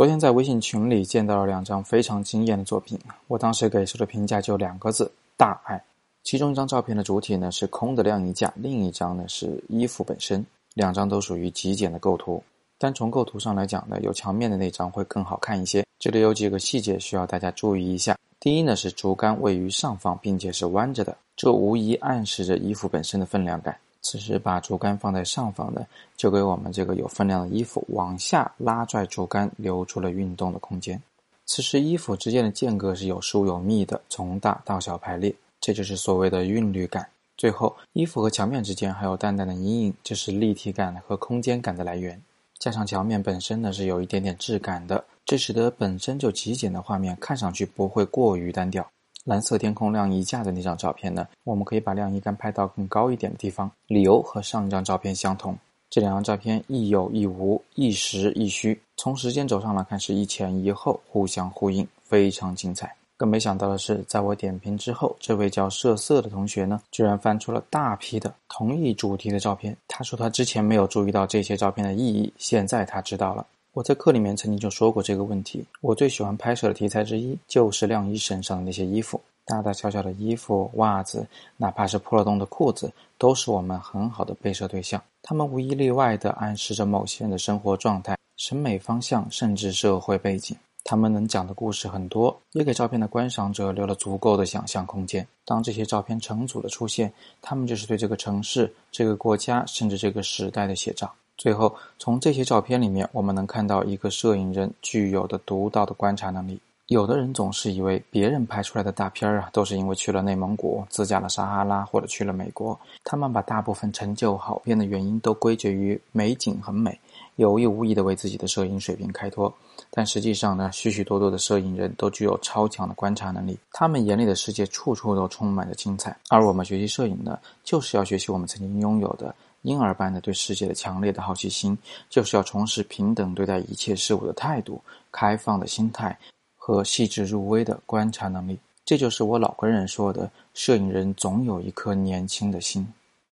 昨天在微信群里见到了两张非常惊艳的作品，我当时给出的评价就两个字：大爱。其中一张照片的主体呢是空的晾衣架，另一张呢是衣服本身，两张都属于极简的构图。单从构图上来讲呢，有墙面的那张会更好看一些。这里有几个细节需要大家注意一下。第一呢是竹竿位于上方，并且是弯着的，这无疑暗示着衣服本身的分量感。此时把竹竿放在上方呢，就给我们这个有分量的衣服往下拉拽竹竿，留出了运动的空间。此时衣服之间的间隔是有疏有密的，从大到小排列，这就是所谓的韵律感。最后，衣服和墙面之间还有淡淡的阴影，这是立体感和空间感的来源。加上墙面本身呢是有一点点质感的，这使得本身就极简的画面看上去不会过于单调。蓝色天空晾衣架的那张照片呢，我们可以把晾衣杆拍到更高一点的地方，理由和上一张照片相同。这两张照片亦有亦无，亦实亦虚。从时间轴上来看是一前一后，互相呼应，非常精彩。更没想到的是，在我点评之后，这位叫色色的同学呢，居然翻出了大批的同一主题的照片。他说他之前没有注意到这些照片的意义，现在他知道了。我在课里面曾经就说过这个问题。我最喜欢拍摄的题材之一，就是晾衣身上的那些衣服，大大小小的衣服、袜子，哪怕是破了洞的裤子，都是我们很好的被摄对象。他们无一例外地暗示着某些人的生活状态、审美方向，甚至社会背景。他们能讲的故事很多，也给照片的观赏者留了足够的想象空间。当这些照片成组的出现，他们就是对这个城市、这个国家，甚至这个时代的写照。最后，从这些照片里面，我们能看到一个摄影人具有的独到的观察能力。有的人总是以为别人拍出来的大片儿啊，都是因为去了内蒙古、自驾了撒哈拉或者去了美国，他们把大部分成就好片的原因都归结于美景很美。有意无意地为自己的摄影水平开脱，但实际上呢，许许多多的摄影人都具有超强的观察能力，他们眼里的世界处处都充满着精彩。而我们学习摄影呢，就是要学习我们曾经拥有的婴儿般的对世界的强烈的好奇心，就是要重拾平等对待一切事物的态度、开放的心态和细致入微的观察能力。这就是我老跟人说的：摄影人总有一颗年轻的心。